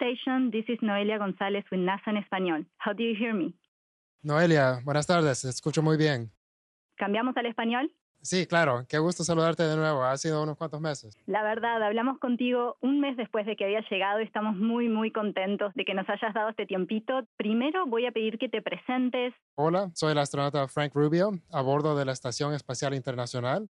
station. This is Noelia González with NASA en español. How do you hear me? Noelia, buenas tardes, escucho muy bien. ¿Cambiamos al español? Sí, claro, qué gusto saludarte de nuevo. Ha sido unos cuantos meses. La verdad, hablamos contigo un mes después de que había llegado y estamos muy, muy contentos de que nos hayas dado este tiempito. Primero voy a pedir que te presentes. Hola, soy el astronauta Frank Rubio, a bordo de la Estación Espacial Internacional.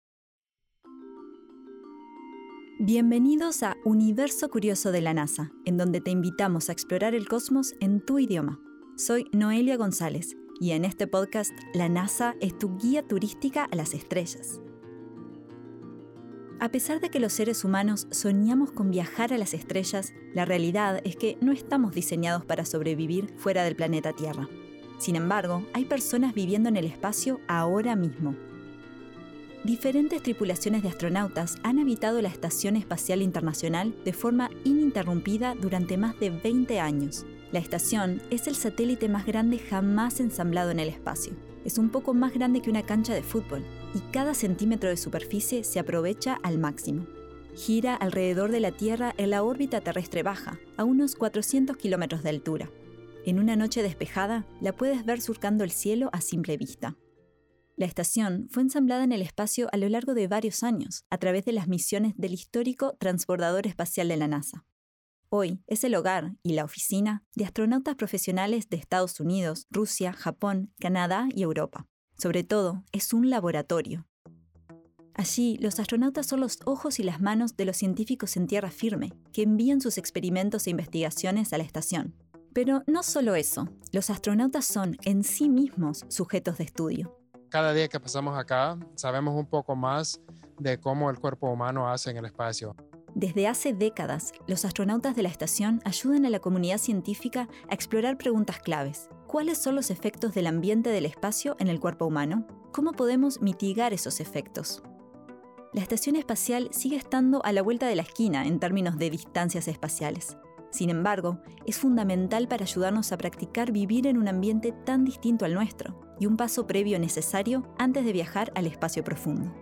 Bienvenidos a Universo Curioso de la NASA, en donde te invitamos a explorar el cosmos en tu idioma. Soy Noelia González y en este podcast la NASA es tu guía turística a las estrellas. A pesar de que los seres humanos soñamos con viajar a las estrellas, la realidad es que no estamos diseñados para sobrevivir fuera del planeta Tierra. Sin embargo, hay personas viviendo en el espacio ahora mismo. Diferentes tripulaciones de astronautas han habitado la Estación Espacial Internacional de forma ininterrumpida durante más de 20 años la estación es el satélite más grande jamás ensamblado en el espacio. Es un poco más grande que una cancha de fútbol y cada centímetro de superficie se aprovecha al máximo. Gira alrededor de la Tierra en la órbita terrestre baja, a unos 400 kilómetros de altura. En una noche despejada, la puedes ver surcando el cielo a simple vista. La estación fue ensamblada en el espacio a lo largo de varios años, a través de las misiones del histórico Transbordador Espacial de la NASA. Hoy es el hogar y la oficina de astronautas profesionales de Estados Unidos, Rusia, Japón, Canadá y Europa. Sobre todo, es un laboratorio. Allí, los astronautas son los ojos y las manos de los científicos en tierra firme, que envían sus experimentos e investigaciones a la estación. Pero no solo eso, los astronautas son en sí mismos sujetos de estudio. Cada día que pasamos acá, sabemos un poco más de cómo el cuerpo humano hace en el espacio. Desde hace décadas, los astronautas de la estación ayudan a la comunidad científica a explorar preguntas claves. ¿Cuáles son los efectos del ambiente del espacio en el cuerpo humano? ¿Cómo podemos mitigar esos efectos? La estación espacial sigue estando a la vuelta de la esquina en términos de distancias espaciales. Sin embargo, es fundamental para ayudarnos a practicar vivir en un ambiente tan distinto al nuestro y un paso previo necesario antes de viajar al espacio profundo.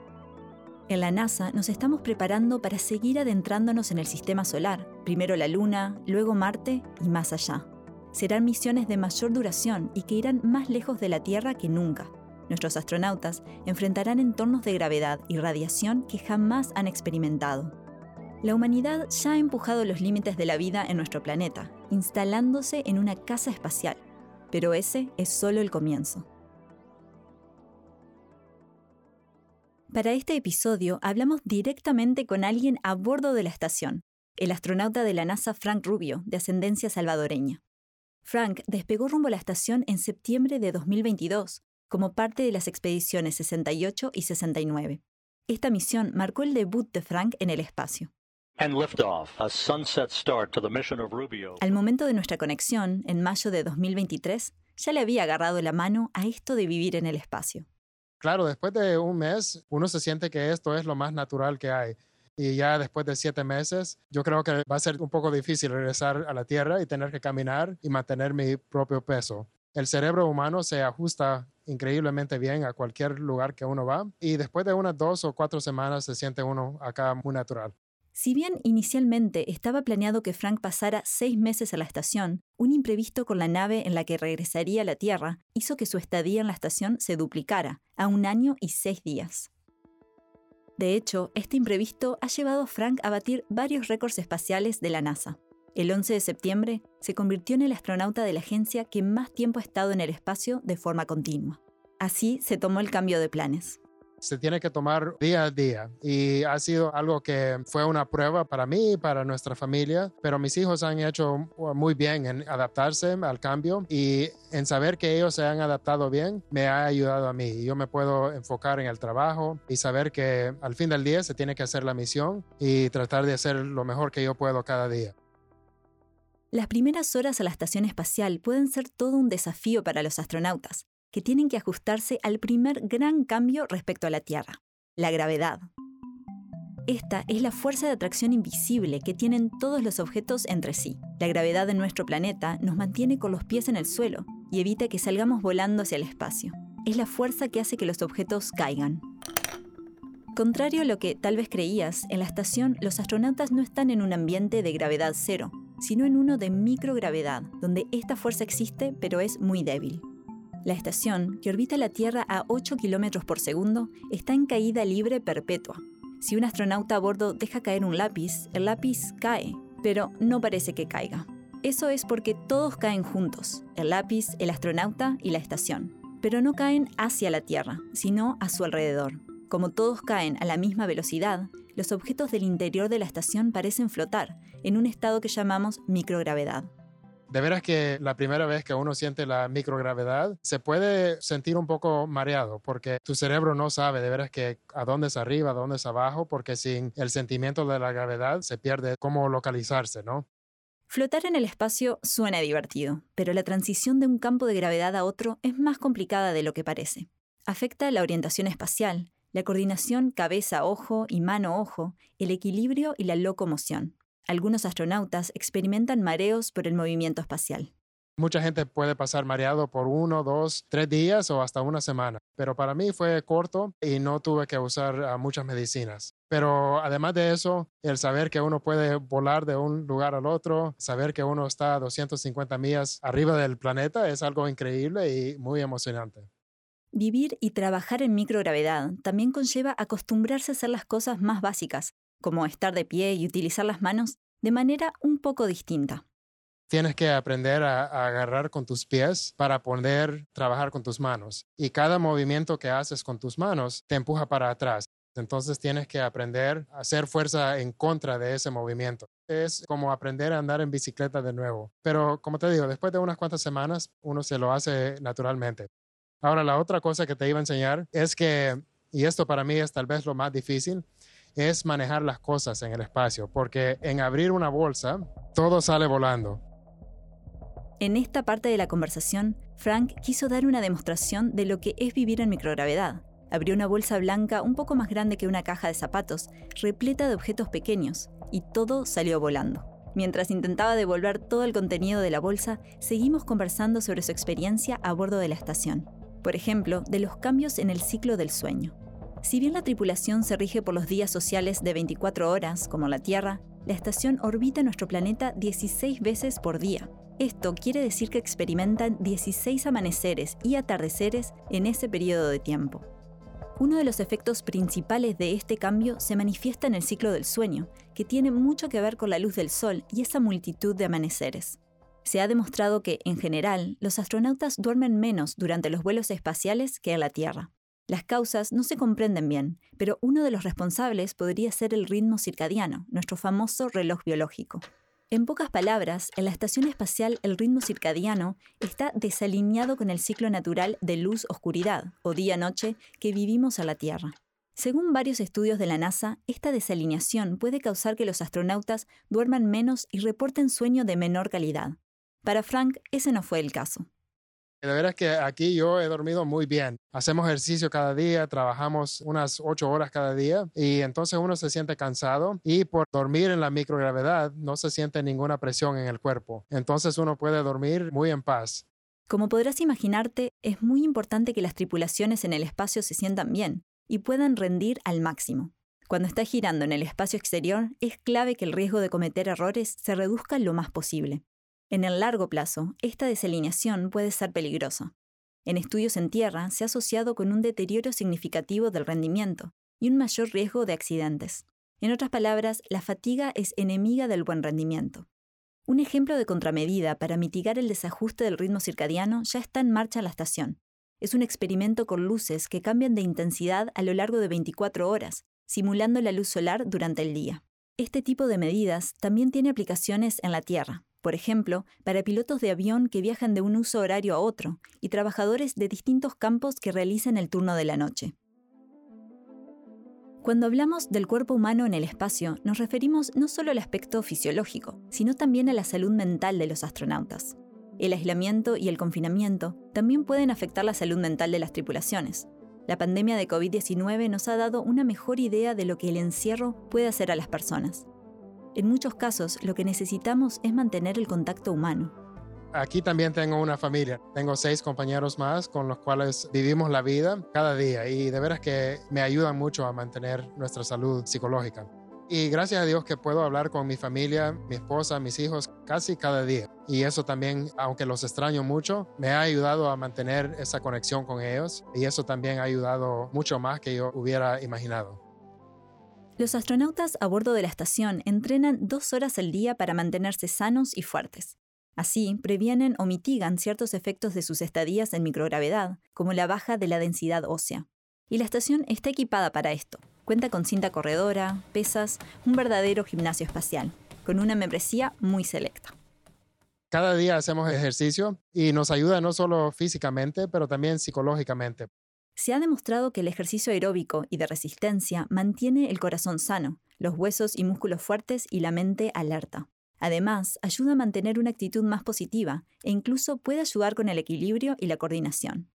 En la NASA nos estamos preparando para seguir adentrándonos en el sistema solar, primero la Luna, luego Marte y más allá. Serán misiones de mayor duración y que irán más lejos de la Tierra que nunca. Nuestros astronautas enfrentarán entornos de gravedad y radiación que jamás han experimentado. La humanidad ya ha empujado los límites de la vida en nuestro planeta, instalándose en una casa espacial, pero ese es solo el comienzo. Para este episodio hablamos directamente con alguien a bordo de la estación, el astronauta de la NASA Frank Rubio, de ascendencia salvadoreña. Frank despegó rumbo a la estación en septiembre de 2022, como parte de las expediciones 68 y 69. Esta misión marcó el debut de Frank en el espacio. Al momento de nuestra conexión, en mayo de 2023, ya le había agarrado la mano a esto de vivir en el espacio claro, después de un mes, uno se siente que esto es lo más natural que hay. Y ya después de siete meses, yo creo que va a ser un poco difícil regresar a la Tierra y tener que caminar y mantener mi propio peso. El cerebro humano se ajusta increíblemente bien a cualquier lugar que uno va y después de unas dos o cuatro semanas se siente uno acá muy natural. Si bien inicialmente estaba planeado que Frank pasara seis meses a la estación, un imprevisto con la nave en la que regresaría a la Tierra hizo que su estadía en la estación se duplicara, a un año y seis días. De hecho, este imprevisto ha llevado a Frank a batir varios récords espaciales de la NASA. El 11 de septiembre se convirtió en el astronauta de la agencia que más tiempo ha estado en el espacio de forma continua. Así se tomó el cambio de planes se tiene que tomar día a día y ha sido algo que fue una prueba para mí y para nuestra familia, pero mis hijos han hecho muy bien en adaptarse al cambio y en saber que ellos se han adaptado bien me ha ayudado a mí. Yo me puedo enfocar en el trabajo y saber que al fin del día se tiene que hacer la misión y tratar de hacer lo mejor que yo puedo cada día. Las primeras horas a la estación espacial pueden ser todo un desafío para los astronautas, que tienen que ajustarse al primer gran cambio respecto a la Tierra, la gravedad. Esta es la fuerza de atracción invisible que tienen todos los objetos entre sí. La gravedad de nuestro planeta nos mantiene con los pies en el suelo y evita que salgamos volando hacia el espacio. Es la fuerza que hace que los objetos caigan. Contrario a lo que tal vez creías, en la estación los astronautas no están en un ambiente de gravedad cero, sino en uno de microgravedad, donde esta fuerza existe pero es muy débil. La estación, que orbita la Tierra a 8 km por segundo, está en caída libre perpetua. Si un astronauta a bordo deja caer un lápiz, el lápiz cae, pero no parece que caiga. Eso es porque todos caen juntos, el lápiz, el astronauta y la estación, pero no caen hacia la Tierra, sino a su alrededor. Como todos caen a la misma velocidad, los objetos del interior de la estación parecen flotar, en un estado que llamamos microgravedad. De veras que la primera vez que uno siente la microgravedad se puede sentir un poco mareado porque tu cerebro no sabe de veras que a dónde es arriba, a dónde es abajo, porque sin el sentimiento de la gravedad se pierde cómo localizarse, ¿no? Flotar en el espacio suena divertido, pero la transición de un campo de gravedad a otro es más complicada de lo que parece. Afecta la orientación espacial, la coordinación cabeza-ojo y mano-ojo, el equilibrio y la locomoción. Algunos astronautas experimentan mareos por el movimiento espacial. Mucha gente puede pasar mareado por uno, dos, tres días o hasta una semana, pero para mí fue corto y no tuve que usar ah, muchas medicinas. Pero además de eso, el saber que uno puede volar de un lugar al otro, saber que uno está a 250 millas arriba del planeta es algo increíble y muy emocionante. Vivir y trabajar en microgravedad también conlleva acostumbrarse a hacer las cosas más básicas, como estar de pie y utilizar las manos de manera un poco distinta. Tienes que aprender a, agarrar con tus pies para poder trabajar con tus manos. Y cada movimiento que haces con tus manos te empuja para atrás. Entonces tienes que aprender a hacer fuerza en contra de ese movimiento. Es como aprender a andar en bicicleta de nuevo. Pero como te digo, después de unas cuantas semanas uno se lo hace naturalmente. Ahora, la otra cosa que te iba a enseñar es que, y esto para mí es tal vez lo más difícil, es manejar las cosas en el espacio, porque en abrir una bolsa, todo sale volando. En esta parte de la conversación, Frank quiso dar una demostración de lo que es vivir en microgravedad. Abrió una bolsa blanca un poco más grande que una caja de zapatos, repleta de objetos pequeños, y todo salió volando. Mientras intentaba devolver todo el contenido de la bolsa, seguimos conversando sobre su experiencia a bordo de la estación por ejemplo, de los cambios en el ciclo del sueño. Si bien la tripulación se rige por los días sociales de 24 horas, como la Tierra, la estación orbita nuestro planeta 16 veces por día. Esto quiere decir que experimentan 16 amaneceres y atardeceres en ese periodo de tiempo. Uno de los efectos principales de este cambio se manifiesta en el ciclo del sueño, que tiene mucho que ver con la luz del Sol y esa multitud de amaneceres. Se ha demostrado que, en general, los astronautas duermen menos durante los vuelos espaciales que a la Tierra. Las causas no se comprenden bien, pero uno de los responsables podría ser el ritmo circadiano, nuestro famoso reloj biológico. En pocas palabras, en la estación espacial el ritmo circadiano está desalineado con el ciclo natural de luz-oscuridad, o día-noche, que vivimos a la Tierra. Según varios estudios de la NASA, esta desalineación puede causar que los astronautas duerman menos y reporten sueño de menor calidad. Para Frank, ese no fue el caso. De veras que aquí yo he dormido muy bien. Hacemos ejercicio cada día, trabajamos unas ocho horas cada día y entonces uno se siente cansado y por dormir en la microgravedad no se siente ninguna presión en el cuerpo. Entonces uno puede dormir muy en paz. Como podrás imaginarte, es muy importante que las tripulaciones en el espacio se sientan bien y puedan rendir al máximo. Cuando está girando en el espacio exterior, es clave que el riesgo de cometer errores se reduzca lo más posible. En el largo plazo, esta desalineación puede ser peligrosa. En estudios en tierra se ha asociado con un deterioro significativo del rendimiento y un mayor riesgo de accidentes. En otras palabras, la fatiga es enemiga del buen rendimiento. Un ejemplo de contramedida para mitigar el desajuste del ritmo circadiano ya está en marcha en la estación. Es un experimento con luces que cambian de intensidad a lo largo de 24 horas, simulando la luz solar durante el día. Este tipo de medidas también tiene aplicaciones en la Tierra, por ejemplo, para pilotos de avión que viajan de un uso horario a otro y trabajadores de distintos campos que realicen el turno de la noche. Cuando hablamos del cuerpo humano en el espacio, nos referimos no solo al aspecto fisiológico, sino también a la salud mental de los astronautas. El aislamiento y el confinamiento también pueden afectar la salud mental de las tripulaciones. La pandemia de COVID-19 nos ha dado una mejor idea de lo que el encierro puede hacer a las personas. En muchos casos, lo que necesitamos es mantener el contacto humano. Aquí también tengo una familia. Tengo seis compañeros más con los cuales vivimos la vida cada día y de veras que me ayudan mucho a mantener nuestra salud psicológica. Y gracias a Dios que puedo hablar con mi familia, mi esposa, mis hijos casi cada día. Y eso también, aunque los extraño mucho, me ha ayudado a mantener esa conexión con ellos. Y eso también ha ayudado mucho más que yo hubiera imaginado. Los astronautas a bordo de la estación entrenan dos horas al día para mantenerse sanos y fuertes. Así, previenen o mitigan ciertos efectos de sus estadías en microgravedad, como la baja de la densidad ósea. Y la estación está equipada para esto. Cuenta con cinta corredora, pesas, un verdadero gimnasio espacial, con una membresía muy selecta. Cada día hacemos ejercicio y nos ayuda no solo físicamente, pero también psicológicamente. Se ha demostrado que el ejercicio aeróbico y de resistencia mantiene el corazón sano, los huesos y músculos fuertes y la mente alerta. Además, ayuda a mantener una actitud más positiva e incluso puede ayudar con el equilibrio y la coordinación.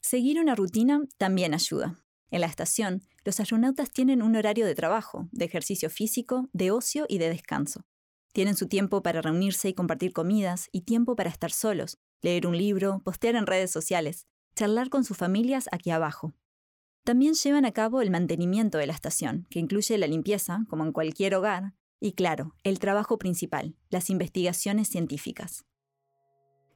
Seguir una rutina también ayuda. En la estación, los astronautas tienen un horario de trabajo, de ejercicio físico, de ocio y de descanso. Tienen su tiempo para reunirse y compartir comidas y tiempo para estar solos, leer un libro, postear en redes sociales, charlar con sus familias aquí abajo. También llevan a cabo el mantenimiento de la estación, que incluye la limpieza, como en cualquier hogar, y claro, el trabajo principal, las investigaciones científicas.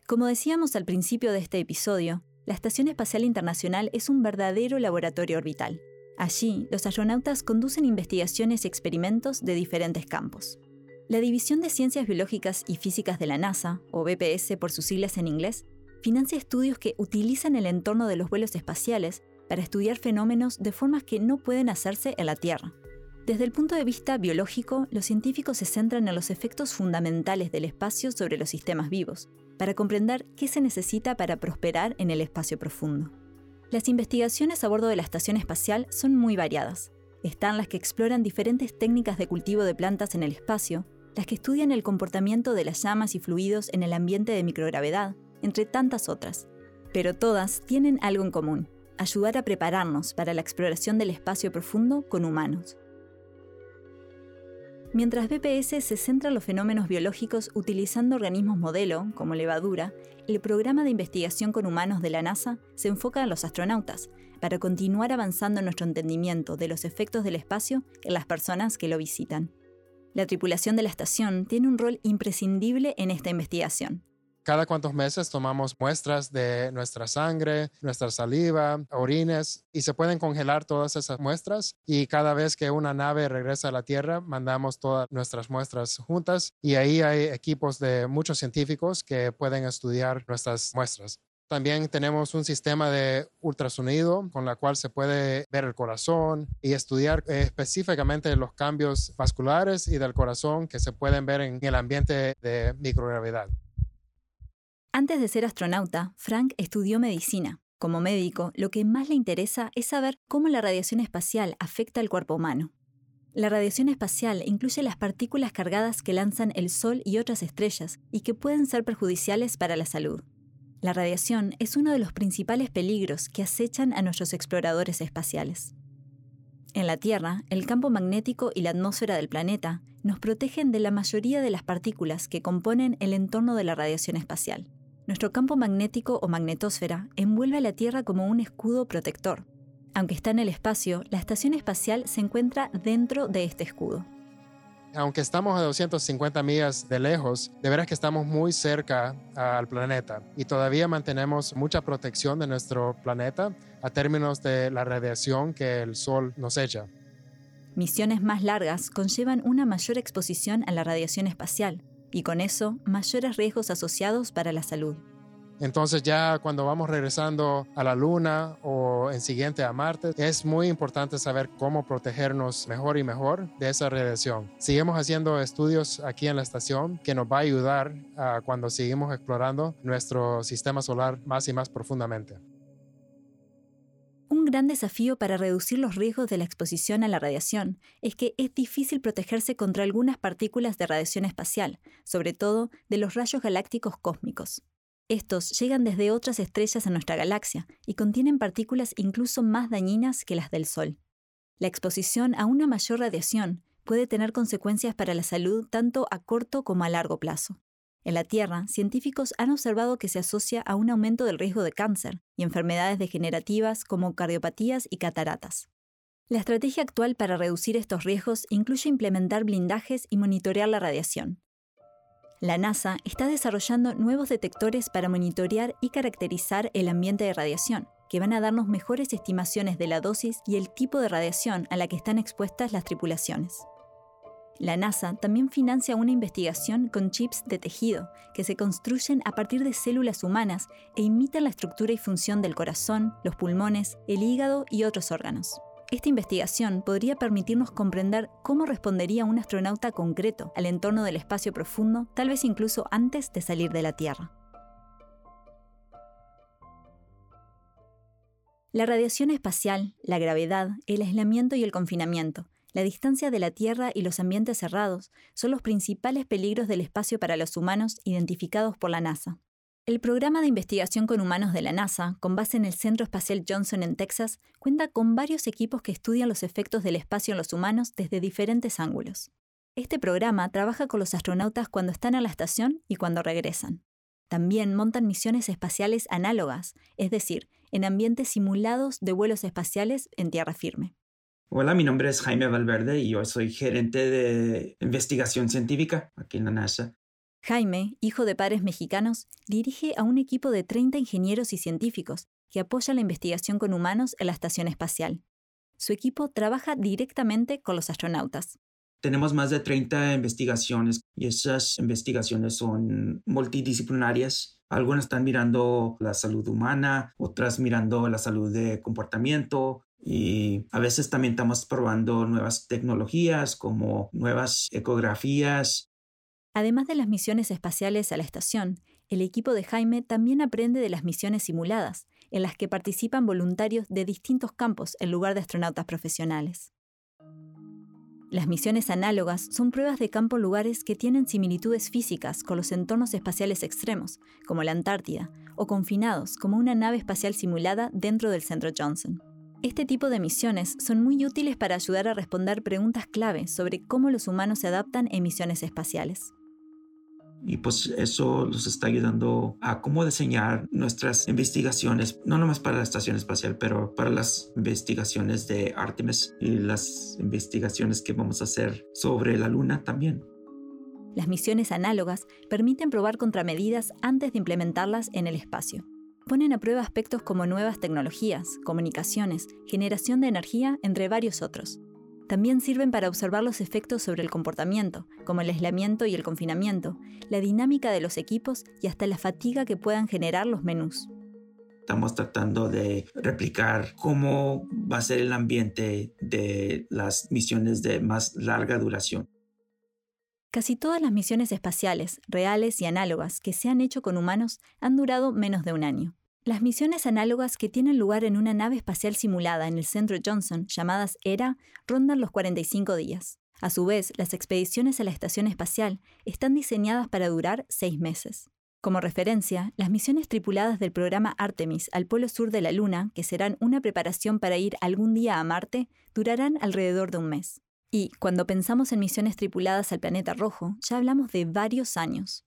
Como decíamos al principio de este episodio, la Estación Espacial Internacional es un verdadero laboratorio orbital. Allí, los astronautas conducen investigaciones y experimentos de diferentes campos. La División de Ciencias Biológicas y Físicas de la NASA, o BPS por sus siglas en inglés, financia estudios que utilizan el entorno de los vuelos espaciales para estudiar fenómenos de formas que no pueden hacerse en la Tierra. Desde el punto de vista biológico, los científicos se centran en los efectos fundamentales del espacio sobre los sistemas vivos, para comprender qué se necesita para prosperar en el espacio profundo. Las investigaciones a bordo de la estación espacial son muy variadas. Están las que exploran diferentes técnicas de cultivo de plantas en el espacio, las que estudian el comportamiento de las llamas y fluidos en el ambiente de microgravedad, entre tantas otras. Pero todas tienen algo en común, ayudar a prepararnos para la exploración del espacio profundo con humanos. Mientras BPS se centra en los fenómenos biológicos utilizando organismos modelo, como levadura, el programa de investigación con humanos de la NASA se enfoca en los astronautas, para continuar avanzando en nuestro entendimiento de los efectos del espacio en las personas que lo visitan. La tripulación de la estación tiene un rol imprescindible en esta investigación, cada cuantos meses tomamos muestras de nuestra sangre, nuestra saliva, orines y se pueden congelar todas esas muestras y cada vez que una nave regresa a la Tierra mandamos todas nuestras muestras juntas y ahí hay equipos de muchos científicos que pueden estudiar nuestras muestras. También tenemos un sistema de ultrasonido con la cual se puede ver el corazón y estudiar específicamente los cambios vasculares y del corazón que se pueden ver en el ambiente de microgravedad. Antes de ser astronauta, Frank estudió medicina. Como médico, lo que más le interesa es saber cómo la radiación espacial afecta al cuerpo humano. La radiación espacial incluye las partículas cargadas que lanzan el Sol y otras estrellas y que pueden ser perjudiciales para la salud. La radiación es uno de los principales peligros que acechan a nuestros exploradores espaciales. En la Tierra, el campo magnético y la atmósfera del planeta nos protegen de la mayoría de las partículas que componen el entorno de la radiación espacial. Nuestro campo magnético o magnetosfera envuelve a la Tierra como un escudo protector. Aunque está en el espacio, la estación espacial se encuentra dentro de este escudo. Aunque estamos a 250 millas de lejos, de veras que estamos muy cerca al planeta y todavía mantenemos mucha protección de nuestro planeta a términos de la radiación que el Sol nos echa. Misiones más largas conllevan una mayor exposición a la radiación espacial, y con eso mayores riesgos asociados para la salud. Entonces ya cuando vamos regresando a la Luna o en siguiente a Marte, es muy importante saber cómo protegernos mejor y mejor de esa radiación. Seguimos haciendo estudios aquí en la estación que nos va a ayudar a cuando seguimos explorando nuestro sistema solar más y más profundamente. Un gran desafío para reducir los riesgos de la exposición a la radiación es que es difícil protegerse contra algunas partículas de radiación espacial, sobre todo de los rayos galácticos cósmicos. Estos llegan desde otras estrellas en nuestra galaxia y contienen partículas incluso más dañinas que las del Sol. La exposición a una mayor radiación puede tener consecuencias para la salud tanto a corto como a largo plazo. En la Tierra, científicos han observado que se asocia a un aumento del riesgo de cáncer y enfermedades degenerativas como cardiopatías y cataratas. La estrategia actual para reducir estos riesgos incluye implementar blindajes y monitorear la radiación. La NASA está desarrollando nuevos detectores para monitorear y caracterizar el ambiente de radiación, que van a darnos mejores estimaciones de la dosis y el tipo de radiación a la que están expuestas las tripulaciones. La NASA también financia una investigación con chips de tejido que se construyen a partir de células humanas e imitan la estructura y función del corazón, los pulmones, el hígado y otros órganos. Esta investigación podría permitirnos comprender cómo respondería un astronauta concreto al entorno del espacio profundo, tal vez incluso antes de salir de la Tierra. La radiación espacial, la gravedad, el aislamiento y el confinamiento, la distancia de la Tierra y los ambientes cerrados son los principales peligros del espacio para los humanos identificados por la NASA. El programa de investigación con humanos de la NASA, con base en el Centro Espacial Johnson en Texas, cuenta con varios equipos que estudian los efectos del espacio en los humanos desde diferentes ángulos. Este programa trabaja con los astronautas cuando están a la estación y cuando regresan. También montan misiones espaciales análogas, es decir, en ambientes simulados de vuelos espaciales en tierra firme. Hola, mi nombre es Jaime Valverde y yo soy gerente de investigación científica aquí en la NASA. Jaime, hijo de padres mexicanos, dirige a un equipo de 30 ingenieros y científicos que apoya la investigación con humanos en la estación espacial. Su equipo trabaja directamente con los astronautas. Tenemos más de 30 investigaciones y esas investigaciones son multidisciplinarias. Algunas están mirando la salud humana, otras mirando la salud de comportamiento, y a veces también estamos probando nuevas tecnologías como nuevas ecografías Además de las misiones espaciales a la estación, el equipo de Jaime también aprende de las misiones simuladas, en las que participan voluntarios de distintos campos en lugar de astronautas profesionales. Las misiones análogas son pruebas de campo en lugares que tienen similitudes físicas con los entornos espaciales extremos, como la Antártida, o confinados, como una nave espacial simulada dentro del Centro Johnson. Este tipo de misiones son muy útiles para ayudar a responder preguntas clave sobre cómo los humanos se adaptan en misiones espaciales. Y pues eso nos está ayudando a cómo diseñar nuestras investigaciones, no nomás para la estación espacial, pero para las investigaciones de Artemis y las investigaciones que vamos a hacer sobre la Luna también. Las misiones análogas permiten probar contramedidas antes de implementarlas en el espacio. Ponen a prueba aspectos como nuevas tecnologías, comunicaciones, generación de energía, entre varios otros. También sirven para observar los efectos sobre el comportamiento, como el aislamiento y el confinamiento, la dinámica de los equipos y hasta la fatiga que puedan generar los menús. Estamos tratando de replicar cómo va a ser el ambiente de las misiones de más larga duración. Casi todas las misiones espaciales, reales y análogas, que se han hecho con humanos han durado menos de un año. Las misiones análogas que tienen lugar en una nave espacial simulada en el centro Johnson, llamadas ERA, rondan los 45 días. A su vez, las expediciones a la estación espacial están diseñadas para durar seis meses. Como referencia, las misiones tripuladas del programa Artemis al polo sur de la Luna, que serán una preparación para ir algún día a Marte, durarán alrededor de un mes. Y cuando pensamos en misiones tripuladas al planeta rojo, ya hablamos de varios años.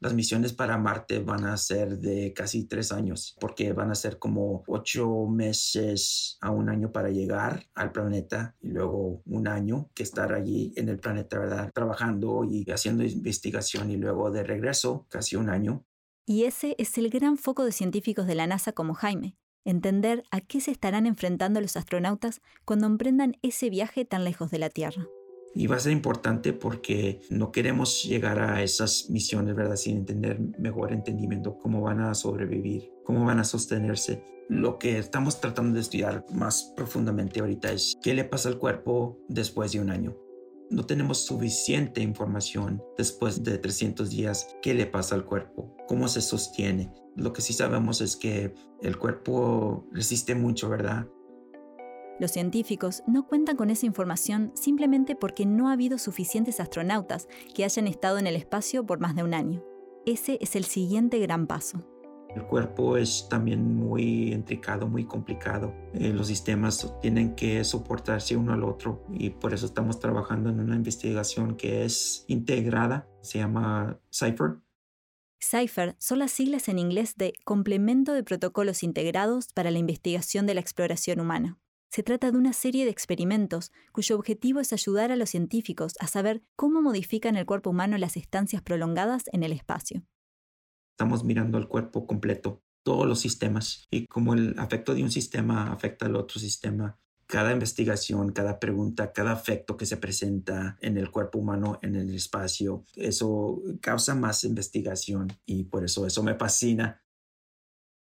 Las misiones para Marte van a ser de casi tres años, porque van a ser como ocho meses a un año para llegar al planeta y luego un año que estar allí en el planeta, ¿verdad? Trabajando y haciendo investigación y luego de regreso, casi un año. Y ese es el gran foco de científicos de la NASA como Jaime, entender a qué se estarán enfrentando los astronautas cuando emprendan ese viaje tan lejos de la Tierra. Y va a ser importante porque no queremos llegar a esas misiones, ¿verdad? Sin tener mejor entendimiento cómo van a sobrevivir, cómo van a sostenerse. Lo que estamos tratando de estudiar más profundamente ahorita es qué le pasa al cuerpo después de un año. No tenemos suficiente información después de 300 días qué le pasa al cuerpo, cómo se sostiene. Lo que sí sabemos es que el cuerpo resiste mucho, ¿verdad? Los científicos no cuentan con esa información simplemente porque no ha habido suficientes astronautas que hayan estado en el espacio por más de un año. Ese es el siguiente gran paso. El cuerpo es también muy intricado, muy complicado. Eh, los sistemas tienen que soportarse uno al otro y por eso estamos trabajando en una investigación que es integrada, se llama CIPHER. CIPHER son las siglas en inglés de Complemento de Protocolos Integrados para la Investigación de la Exploración Humana. Se trata de una serie de experimentos cuyo objetivo es ayudar a los científicos a saber cómo modifican el cuerpo humano las estancias prolongadas en el espacio. Estamos mirando el cuerpo completo, todos los sistemas, y cómo el afecto de un sistema afecta al otro sistema. Cada investigación, cada pregunta, cada afecto que se presenta en el cuerpo humano, en el espacio, eso causa más investigación y por eso eso me fascina.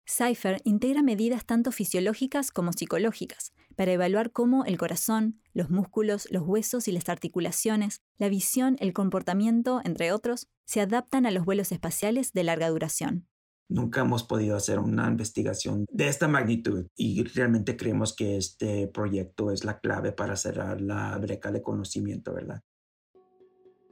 Cypher integra medidas tanto fisiológicas como psicológicas para evaluar cómo el corazón, los músculos, los huesos y las articulaciones, la visión, el comportamiento, entre otros, se adaptan a los vuelos espaciales de larga duración. Nunca hemos podido hacer una investigación de esta magnitud y realmente creemos que este proyecto es la clave para cerrar la brecha de conocimiento, ¿verdad?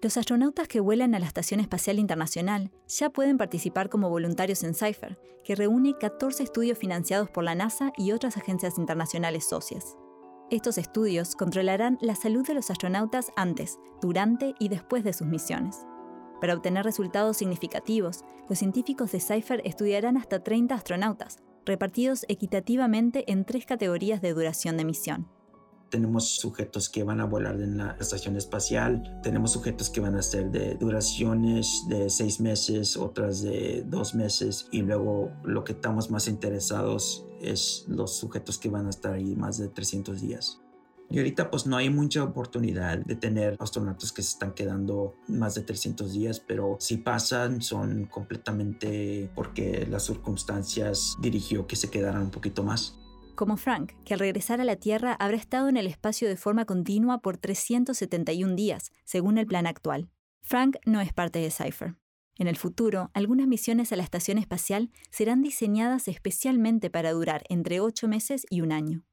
Los astronautas que vuelan a la Estación Espacial Internacional ya pueden participar como voluntarios en CIPHER, que reúne 14 estudios financiados por la NASA y otras agencias internacionales socias. Estos estudios controlarán la salud de los astronautas antes, durante y después de sus misiones. Para obtener resultados significativos, los científicos de CIPHER estudiarán hasta 30 astronautas, repartidos equitativamente en tres categorías de duración de misión. Tenemos sujetos que van a volar en la estación espacial, tenemos sujetos que van a ser de duraciones de seis meses, otras de dos meses y luego lo que estamos más interesados es los sujetos que van a estar ahí más de 300 días. Y ahorita pues no hay mucha oportunidad de tener astronautas que se están quedando más de 300 días, pero si pasan son completamente porque las circunstancias dirigió que se quedaran un poquito más como Frank, que al regresar a la Tierra habrá estado en el espacio de forma continua por 371 días, según el plan actual. Frank no es parte de Cypher. En el futuro, algunas misiones a la estación espacial serán diseñadas especialmente para durar entre 8 meses y un año.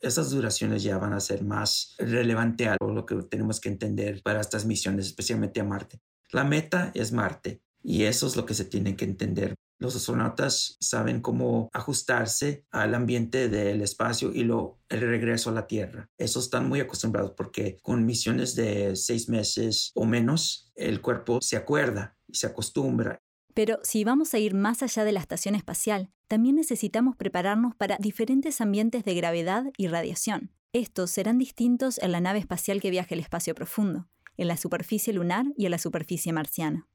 Esas duraciones ya van a ser más relevante a lo que tenemos que entender para estas misiones, especialmente a Marte. La meta es Marte y eso es lo que se tiene que entender los astronautas saben cómo ajustarse al ambiente del espacio y lo, el regreso a la Tierra. Eso están muy acostumbrados porque con misiones de seis meses o menos, el cuerpo se acuerda y se acostumbra. Pero si vamos a ir más allá de la estación espacial, también necesitamos prepararnos para diferentes ambientes de gravedad y radiación. Estos serán distintos en la nave espacial que viaje al espacio profundo, en la superficie lunar y en la superficie marciana.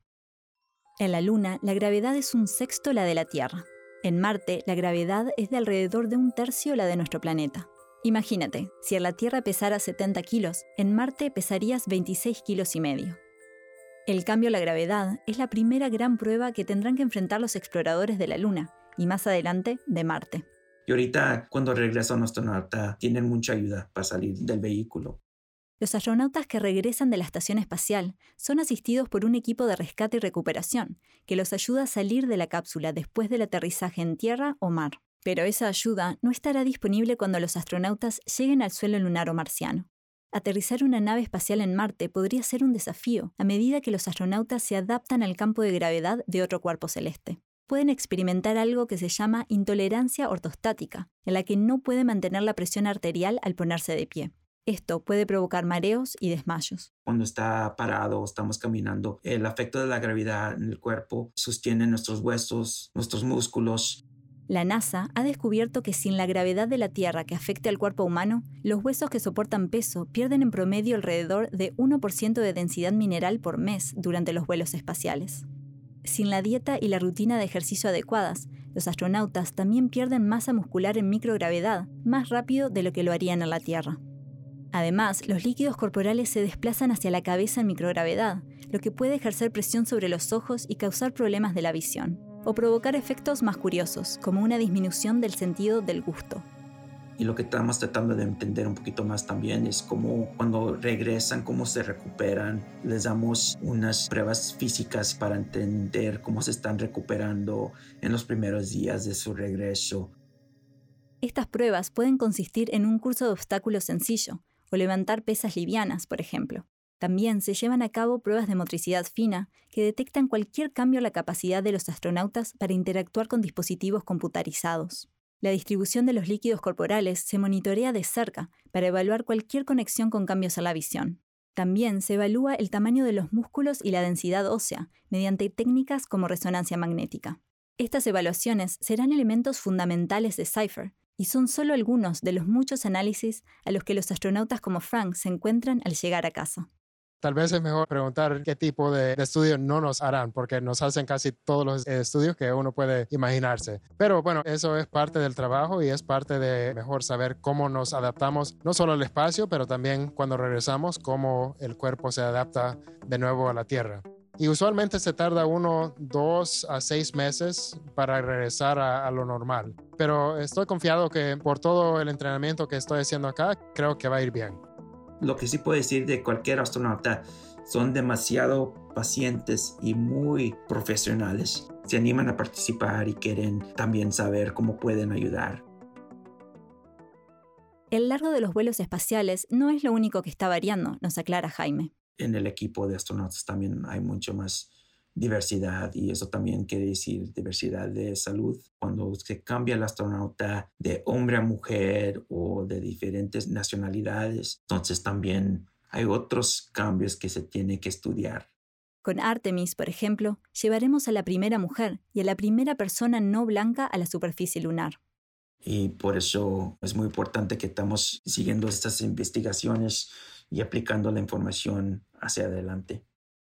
En la Luna, la gravedad es un sexto la de la Tierra. En Marte, la gravedad es de alrededor de un tercio la de nuestro planeta. Imagínate, si en la Tierra pesara 70 kilos, en Marte pesarías 26 kilos y medio. El cambio a la gravedad es la primera gran prueba que tendrán que enfrentar los exploradores de la Luna y más adelante de Marte. Y ahorita, cuando regresa un astronauta, tienen mucha ayuda para salir del vehículo. Los astronautas que regresan de la estación espacial son asistidos por un equipo de rescate y recuperación, que los ayuda a salir de la cápsula después del aterrizaje en tierra o mar. Pero esa ayuda no estará disponible cuando los astronautas lleguen al suelo lunar o marciano. Aterrizar una nave espacial en Marte podría ser un desafío a medida que los astronautas se adaptan al campo de gravedad de otro cuerpo celeste. Pueden experimentar algo que se llama intolerancia ortostática, en la que no puede mantener la presión arterial al ponerse de pie. Esto puede provocar mareos y desmayos. Cuando está parado o estamos caminando, el efecto de la gravedad en el cuerpo sostiene nuestros huesos, nuestros músculos. La NASA ha descubierto que sin la gravedad de la Tierra que afecte al cuerpo humano, los huesos que soportan peso pierden en promedio alrededor de 1% de densidad mineral por mes durante los vuelos espaciales. Sin la dieta y la rutina de ejercicio adecuadas, los astronautas también pierden masa muscular en microgravedad más rápido de lo que lo harían en la Tierra. Además, los líquidos corporales se desplazan hacia la cabeza en microgravedad, lo que puede ejercer presión sobre los ojos y causar problemas de la visión, o provocar efectos más curiosos, como una disminución del sentido del gusto. Y lo que estamos tratando de entender un poquito más también es cómo cuando regresan, cómo se recuperan. Les damos unas pruebas físicas para entender cómo se están recuperando en los primeros días de su regreso. Estas pruebas pueden consistir en un curso de obstáculos sencillo, o levantar pesas livianas, por ejemplo. También se llevan a cabo pruebas de motricidad fina que detectan cualquier cambio en la capacidad de los astronautas para interactuar con dispositivos computarizados. La distribución de los líquidos corporales se monitorea de cerca para evaluar cualquier conexión con cambios a la visión. También se evalúa el tamaño de los músculos y la densidad ósea mediante técnicas como resonancia magnética. Estas evaluaciones serán elementos fundamentales de Cypher y son solo algunos de los muchos análisis a los que los astronautas como Frank se encuentran al llegar a casa. Tal vez es mejor preguntar qué tipo de, estudio no nos harán, porque nos hacen casi todos los estudios que uno puede imaginarse. Pero bueno, eso es parte del trabajo y es parte de mejor saber cómo nos adaptamos, no solo al espacio, pero también cuando regresamos, cómo el cuerpo se adapta de nuevo a la Tierra. Y usualmente se tarda uno, dos a seis meses para regresar a, a, lo normal. Pero estoy confiado que por todo el entrenamiento que estoy haciendo acá, creo que va a ir bien lo que sí puedo decir de cualquier astronauta, son demasiado pacientes y muy profesionales. Se animan a participar y quieren también saber cómo pueden ayudar. El largo de los vuelos espaciales no es lo único que está variando, nos aclara Jaime. En el equipo de astronautas también hay mucho más diversidad y eso también quiere decir diversidad de salud. Cuando se cambia el astronauta de hombre a mujer o de diferentes nacionalidades, entonces también hay otros cambios que se tiene que estudiar. Con Artemis, por ejemplo, llevaremos a la primera mujer y a la primera persona no blanca a la superficie lunar. Y por eso es muy importante que estamos siguiendo estas investigaciones y aplicando la información hacia adelante.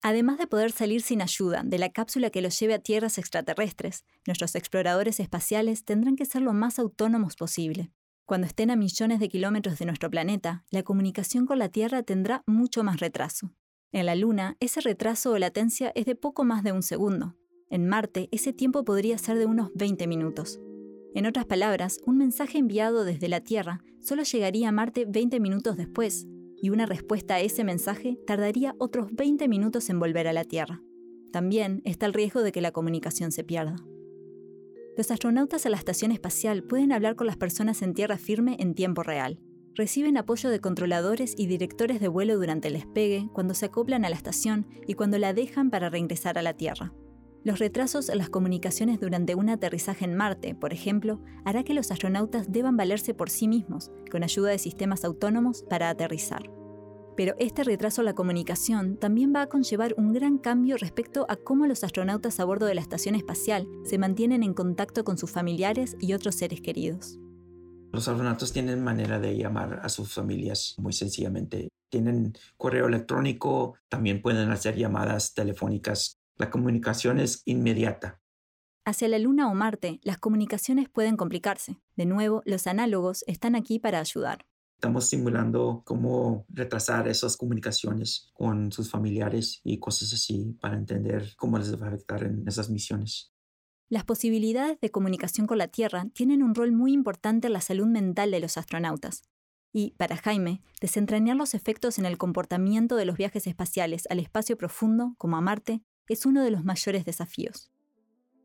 Además de poder salir sin ayuda de la cápsula que los lleve a tierras extraterrestres, nuestros exploradores espaciales tendrán que ser lo más autónomos posible. Cuando estén a millones de kilómetros de nuestro planeta, la comunicación con la Tierra tendrá mucho más retraso. En la Luna, ese retraso o latencia es de poco más de un segundo. En Marte, ese tiempo podría ser de unos 20 minutos. En otras palabras, un mensaje enviado desde la Tierra solo llegaría a Marte 20 minutos después, y una respuesta a ese mensaje tardaría otros 20 minutos en volver a la Tierra. También está el riesgo de que la comunicación se pierda. Los astronautas a la estación espacial pueden hablar con las personas en tierra firme en tiempo real. Reciben apoyo de controladores y directores de vuelo durante el despegue, cuando se acoplan a la estación y cuando la dejan para reingresar a la Tierra. Los retrasos en las comunicaciones durante un aterrizaje en Marte, por ejemplo, hará que los astronautas deban valerse por sí mismos, con ayuda de sistemas autónomos, para aterrizar. Pero este retraso en la comunicación también va a conllevar un gran cambio respecto a cómo los astronautas a bordo de la estación espacial se mantienen en contacto con sus familiares y otros seres queridos. Los astronautas tienen manera de llamar a sus familias muy sencillamente. Tienen correo electrónico, también pueden hacer llamadas telefónicas la comunicación es inmediata. Hacia la Luna o Marte, las comunicaciones pueden complicarse. De nuevo, los análogos están aquí para ayudar. Estamos simulando cómo retrasar esas comunicaciones con sus familiares y cosas así para entender cómo les va a afectar en esas misiones. Las posibilidades de comunicación con la Tierra tienen un rol muy importante en la salud mental de los astronautas. Y, para Jaime, desentrañar los efectos en el comportamiento de los viajes espaciales al espacio profundo, como a Marte, es uno de los mayores desafíos.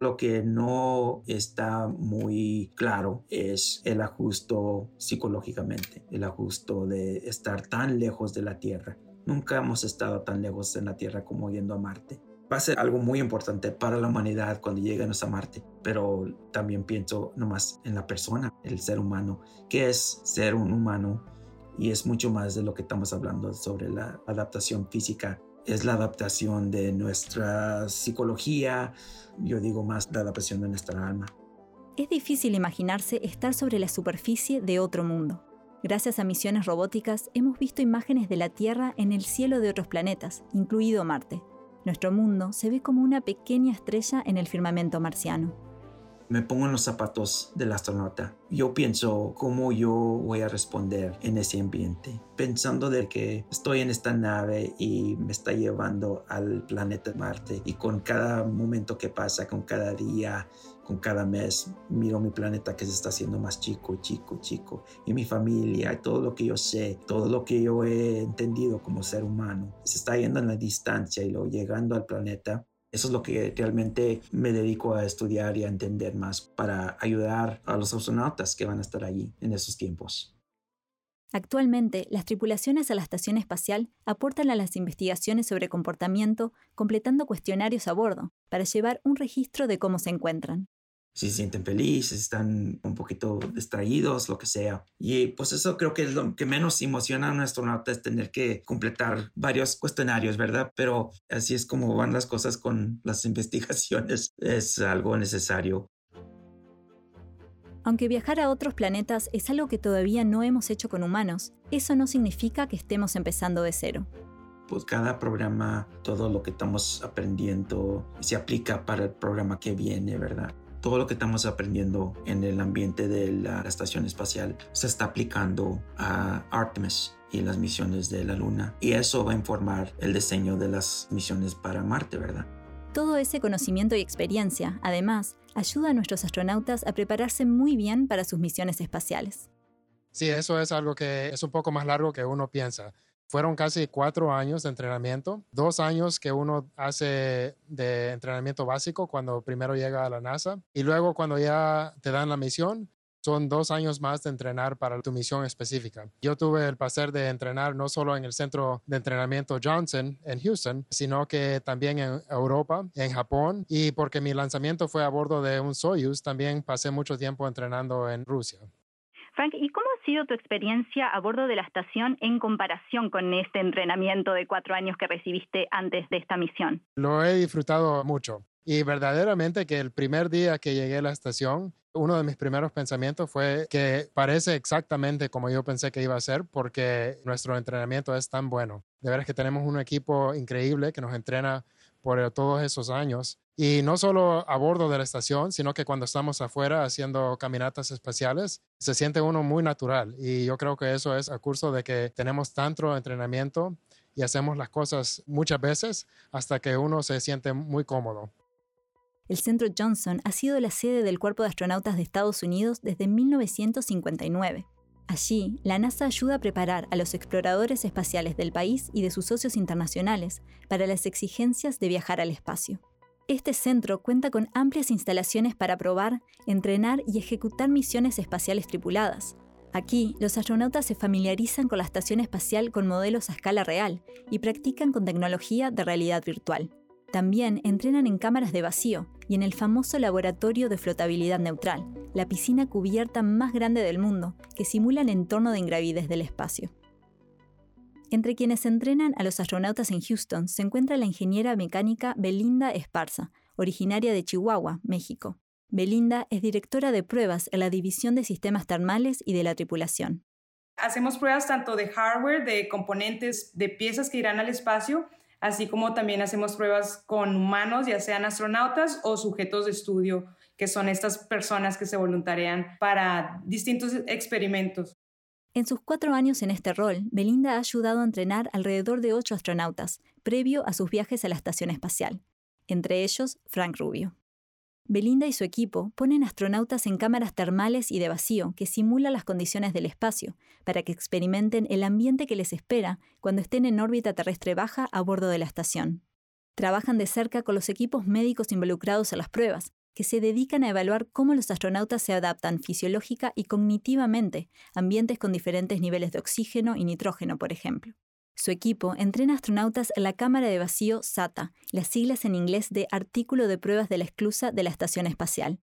Lo que no está muy claro es el ajusto psicológicamente, el ajusto de estar tan lejos de la Tierra. Nunca hemos estado tan lejos en la Tierra como yendo a Marte. Va a ser algo muy importante para la humanidad cuando lleguemos a Marte, pero también pienso nomás en la persona, el ser humano, que es ser un humano y es mucho más de lo que estamos hablando sobre la adaptación física es la adaptación de nuestra psicología, yo digo más la adaptación de nuestra alma. Es difícil imaginarse estar sobre la superficie de otro mundo. Gracias a misiones robóticas hemos visto imágenes de la Tierra en el cielo de otros planetas, incluido Marte. Nuestro mundo se ve como una pequeña estrella en el firmamento marciano me pongo en los zapatos del astronauta. Yo pienso cómo yo voy a responder en ese ambiente, pensando de que estoy en esta nave y me está llevando al planeta Marte y con cada momento que pasa, con cada día, con cada mes, miro mi planeta que se está haciendo más chico, chico, chico. Y mi familia, todo lo que yo sé, todo lo que yo he entendido como ser humano, se está yendo en la distancia y luego llegando al planeta eso es lo que realmente me dedico a estudiar y a entender más para ayudar a los astronautas que van a estar allí en esos tiempos. Actualmente, las tripulaciones a la estación espacial aportan a las investigaciones sobre comportamiento completando cuestionarios a bordo para llevar un registro de cómo se encuentran si se sienten felices, están un poquito distraídos, lo que sea. Y pues eso creo que es lo que menos emociona a un astronauta es tener que completar varios cuestionarios, ¿verdad? Pero así es como van las cosas con las investigaciones. Es algo necesario. Aunque viajar a otros planetas es algo que todavía no hemos hecho con humanos, eso no significa que estemos empezando de cero. Pues cada programa, todo lo que estamos aprendiendo se aplica para el programa que viene, ¿verdad? Todo lo que estamos aprendiendo en el ambiente de la estación espacial se está aplicando a Artemis y las misiones de la Luna. Y eso va a informar el diseño de las misiones para Marte, ¿verdad? Todo ese conocimiento y experiencia, además, ayuda a nuestros astronautas a prepararse muy bien para sus misiones espaciales. Sí, eso es algo que es un poco más largo que uno piensa. Fueron casi cuatro años de entrenamiento, dos años que uno hace de entrenamiento básico cuando primero llega a la NASA y luego cuando ya te dan la misión, son dos años más de entrenar para tu misión específica. Yo tuve el placer de entrenar no solo en el centro de entrenamiento Johnson en Houston, sino que también en Europa, en Japón, y porque mi lanzamiento fue a bordo de un Soyuz, también pasé mucho tiempo entrenando en Rusia. Frank, ¿y cómo ha sido tu experiencia a bordo de la estación en comparación con este entrenamiento de cuatro años que recibiste antes de esta misión? Lo he disfrutado mucho. Y verdaderamente que el primer día que llegué a la estación, uno de mis primeros pensamientos fue que parece exactamente como yo pensé que iba a ser porque nuestro entrenamiento es tan bueno. De veras que tenemos un equipo increíble que nos entrena por todos esos años. Y no solo a bordo de la estación, sino que cuando estamos afuera haciendo caminatas espaciales, se siente uno muy natural. Y yo creo que eso es a curso de que tenemos tanto entrenamiento y hacemos las cosas muchas veces hasta que uno se siente muy cómodo. El Centro Johnson ha sido la sede del Cuerpo de Astronautas de Estados Unidos desde 1959. Allí, la NASA ayuda a preparar a los exploradores espaciales del país y de sus socios internacionales para las exigencias de viajar al espacio. Este centro cuenta con amplias instalaciones para probar, entrenar y ejecutar misiones espaciales tripuladas. Aquí, los astronautas se familiarizan con la estación espacial con modelos a escala real y practican con tecnología de realidad virtual. También entrenan en cámaras de vacío y en el famoso laboratorio de flotabilidad neutral, la piscina cubierta más grande del mundo, que simula el entorno de ingravidez del espacio. Entre quienes entrenan a los astronautas en Houston se encuentra la ingeniera mecánica Belinda Esparza, originaria de Chihuahua, México. Belinda es directora de pruebas en la División de Sistemas Termales y de la Tripulación. Hacemos pruebas tanto de hardware, de componentes, de piezas que irán al espacio, así como también hacemos pruebas con humanos, ya sean astronautas o sujetos de estudio, que son estas personas que se voluntarian para distintos experimentos. En sus cuatro años en este rol, Belinda ha ayudado a entrenar alrededor de ocho astronautas, previo a sus viajes a la estación espacial, entre ellos Frank Rubio. Belinda y su equipo ponen astronautas en cámaras termales y de vacío que simulan las condiciones del espacio, para que experimenten el ambiente que les espera cuando estén en órbita terrestre baja a bordo de la estación. Trabajan de cerca con los equipos médicos involucrados en las pruebas, que se dedican a evaluar cómo los astronautas se adaptan fisiológica y cognitivamente a ambientes con diferentes niveles de oxígeno y nitrógeno, por ejemplo. Su equipo entrena astronautas en la cámara de vacío SATA, las siglas en inglés de Artículo de Pruebas de la Esclusa de la Estación Espacial.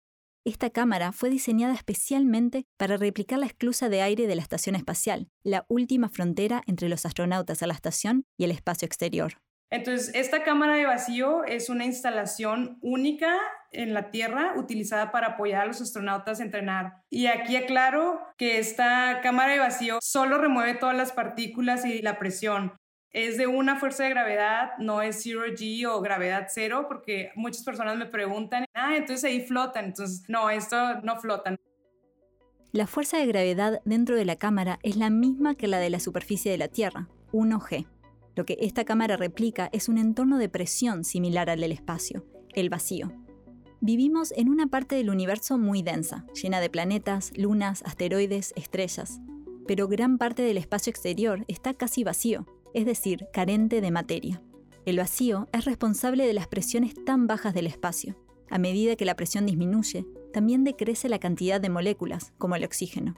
Esta cámara fue diseñada especialmente para replicar la esclusa de aire de la Estación Espacial, la última frontera entre los astronautas a la estación y el espacio exterior. Entonces, esta cámara de vacío es una instalación única en la Tierra utilizada para apoyar a los astronautas a entrenar. Y aquí aclaro que esta cámara de vacío solo remueve todas las partículas y la presión. Es de una fuerza de gravedad, no es zero G o gravedad cero, porque muchas personas me preguntan, ah, entonces ahí flotan. Entonces, no, esto no flotan. La fuerza de gravedad dentro de la cámara es la misma que la de la superficie de la Tierra, 1G. Lo que esta cámara replica es un entorno de presión similar al del espacio, el vacío. Vivimos en una parte del universo muy densa, llena de planetas, lunas, asteroides, estrellas. Pero gran parte del espacio exterior está casi vacío, es decir, carente de materia. El vacío es responsable de las presiones tan bajas del espacio. A medida que la presión disminuye, también decrece la cantidad de moléculas, como el oxígeno.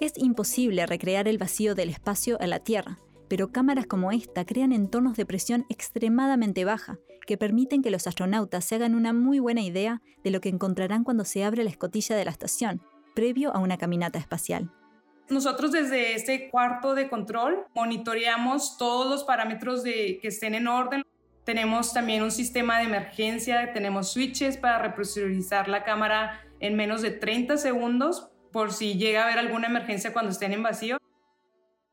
Es imposible recrear el vacío del espacio en la Tierra, pero cámaras como esta crean entornos de presión extremadamente baja, que permiten que los astronautas se hagan una muy buena idea de lo que encontrarán cuando se abre la escotilla de la estación, previo a una caminata espacial. Nosotros desde este cuarto de control monitoreamos todos los parámetros de, que estén en orden. Tenemos también un sistema de emergencia, tenemos switches para represurizar la cámara en menos de 30 segundos por si llega a haber alguna emergencia cuando estén en vacío.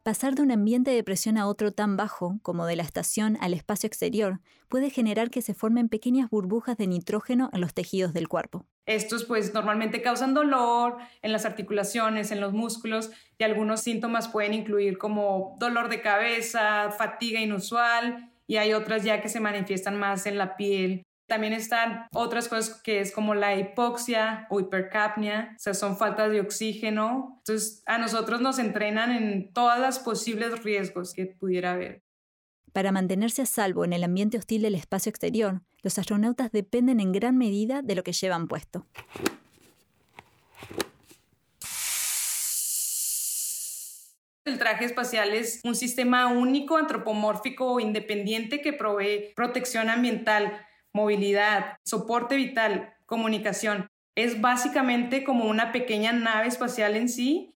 Pasar de un ambiente de presión a otro tan bajo, como de la estación al espacio exterior, puede generar que se formen pequeñas burbujas de nitrógeno en los tejidos del cuerpo. Estos pues normalmente causan dolor en las articulaciones, en los músculos y algunos síntomas pueden incluir como dolor de cabeza, fatiga inusual y hay otras ya que se manifiestan más en la piel también están otras cosas que es como la hipoxia o hipercapnia, o sea, son faltas de oxígeno. Entonces, a nosotros nos entrenan en todas las posibles riesgos que pudiera haber. Para mantenerse a salvo en el ambiente hostil del espacio exterior, los astronautas dependen en gran medida de lo que llevan puesto. El traje espacial es un sistema único, antropomórfico independiente que provee protección ambiental movilidad, soporte vital, comunicación. Es básicamente como una pequeña nave espacial en sí.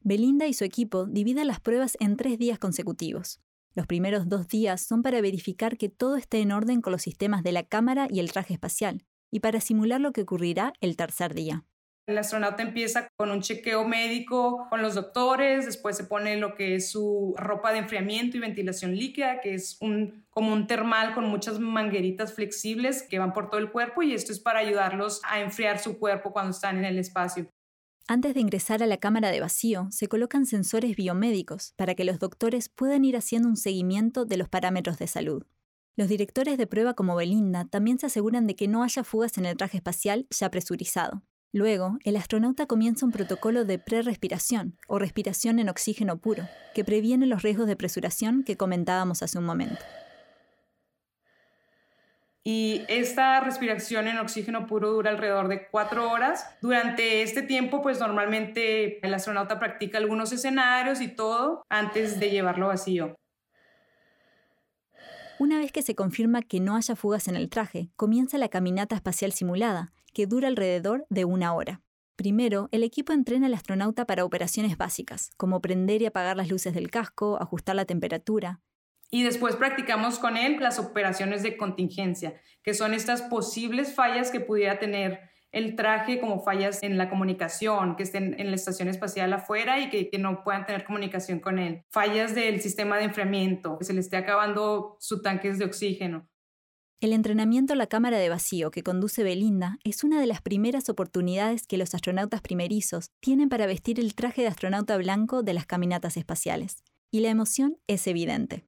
Belinda y su equipo dividen las pruebas en tres días consecutivos. Los primeros dos días son para verificar que todo esté en orden con los sistemas de la cámara y el traje espacial, y para simular lo que ocurrirá el tercer día. El astronauta empieza con un chequeo médico con los doctores, después se pone lo que es su ropa de enfriamiento y ventilación líquida, que es un, como un termal con muchas mangueritas flexibles que van por todo el cuerpo y esto es para ayudarlos a enfriar su cuerpo cuando están en el espacio. Antes de ingresar a la cámara de vacío, se colocan sensores biomédicos para que los doctores puedan ir haciendo un seguimiento de los parámetros de salud. Los directores de prueba como Belinda también se aseguran de que no haya fugas en el traje espacial ya presurizado. Luego, el astronauta comienza un protocolo de prerespiración o respiración en oxígeno puro, que previene los riesgos de presuración que comentábamos hace un momento. Y esta respiración en oxígeno puro dura alrededor de cuatro horas. Durante este tiempo, pues normalmente el astronauta practica algunos escenarios y todo antes de llevarlo vacío. Una vez que se confirma que no haya fugas en el traje, comienza la caminata espacial simulada, que dura alrededor de una hora. Primero, el equipo entrena al astronauta para operaciones básicas, como prender y apagar las luces del casco, ajustar la temperatura. Y después practicamos con él las operaciones de contingencia, que son estas posibles fallas que pudiera tener el traje como fallas en la comunicación, que estén en la estación espacial afuera y que, no puedan tener comunicación con él. Fallas del sistema de enfriamiento, que se le esté acabando su tanques de oxígeno. El entrenamiento a la cámara de vacío que conduce Belinda es una de las primeras oportunidades que los astronautas primerizos tienen para vestir el traje de astronauta blanco de las caminatas espaciales. Y la emoción es evidente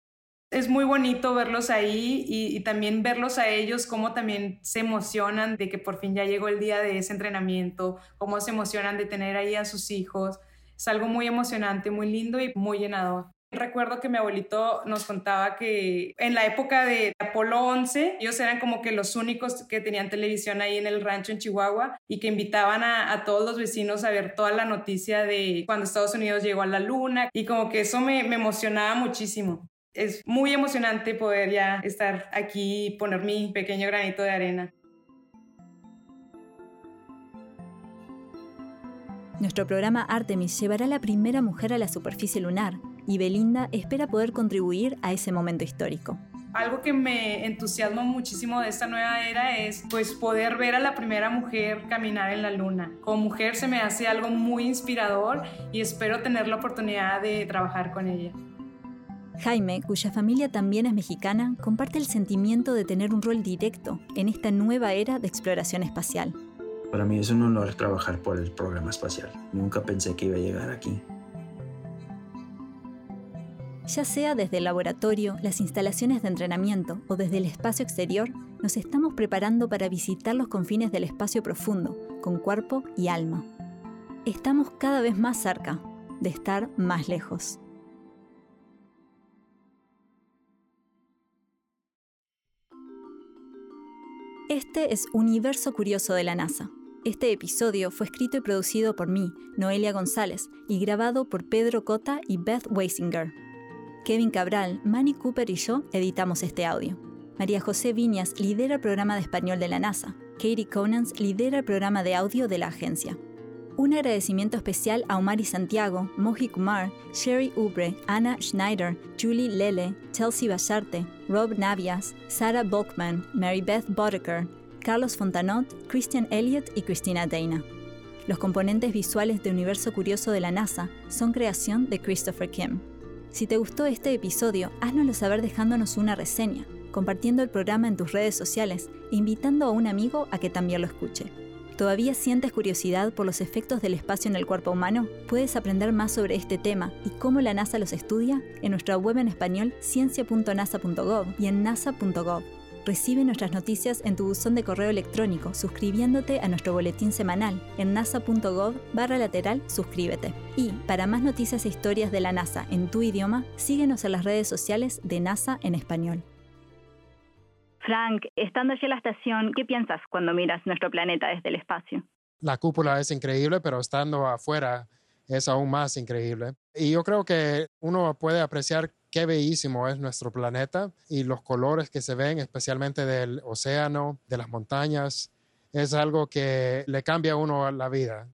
es muy bonito verlos ahí y, también verlos a ellos, cómo también se emocionan de que por fin ya llegó el día de ese entrenamiento, cómo se emocionan de tener ahí a sus hijos. Es algo muy emocionante, muy lindo y muy llenador. Recuerdo que mi abuelito nos contaba que en la época de Apolo 11, ellos eran como que los únicos que tenían televisión ahí en el rancho en Chihuahua y que invitaban a, todos los vecinos a ver toda la noticia de cuando Estados Unidos llegó a la luna y como que eso me emocionaba muchísimo es muy emocionante poder ya estar aquí y poner mi pequeño granito de arena. Nuestro programa Artemis llevará a la primera mujer a la superficie lunar y Belinda espera poder contribuir a ese momento histórico. Algo que me entusiasma muchísimo de esta nueva era es pues poder ver a la primera mujer caminar en la luna. Como mujer se me hace algo muy inspirador y espero tener la oportunidad de trabajar con ella. Jaime, cuya familia también es mexicana, comparte el sentimiento de tener un rol directo en esta nueva era de exploración espacial. Para mí es un honor trabajar por el programa espacial. Nunca pensé que iba a llegar aquí. Ya sea desde el laboratorio, las instalaciones de entrenamiento o desde el espacio exterior, nos estamos preparando para visitar los confines del espacio profundo, con cuerpo y alma. Estamos cada vez más cerca de estar más lejos. Este es Universo Curioso de la NASA. Este episodio fue escrito y producido por mí, Noelia González, y grabado por Pedro Cota y Beth Weisinger. Kevin Cabral, Manny Cooper y yo editamos este audio. María José Viñas lidera el programa de español de la NASA. Katie Conans lidera el programa de audio de la agencia. Un agradecimiento especial a Omar y Santiago, Moji Kumar, Sherry Ubre, Anna Schneider, Julie Lele, Chelsea Bacharte, Rob Navias, Sarah Volkman, Mary Beth Boddicker, Carlos Fontanot, Christian Elliott y Cristina Dana. Los componentes visuales de Universo Curioso de la NASA son creación de Christopher Kim. Si te gustó este episodio, háznoslo saber dejándonos una reseña, compartiendo el programa en tus redes sociales e invitando a un amigo a que también lo escuche. ¿Todavía sientes curiosidad por los efectos del espacio en el cuerpo humano? Puedes aprender más sobre este tema y cómo la NASA los estudia en nuestra web en español ciencia.nasa.gov y en nasa.gov. Recibe nuestras noticias en tu buzón de correo electrónico suscribiéndote a nuestro boletín semanal en nasa.gov barra lateral suscríbete. Y para más noticias e historias de la NASA en tu idioma, síguenos en las redes sociales de NASA en español. Frank, estando allí en la estación, ¿qué piensas cuando miras nuestro planeta desde el espacio? La cúpula es increíble, pero estando afuera es aún más increíble. Y yo creo que uno puede apreciar qué bellísimo es nuestro planeta y los colores que se ven, especialmente del océano, de las montañas, es algo que le cambia a uno la vida.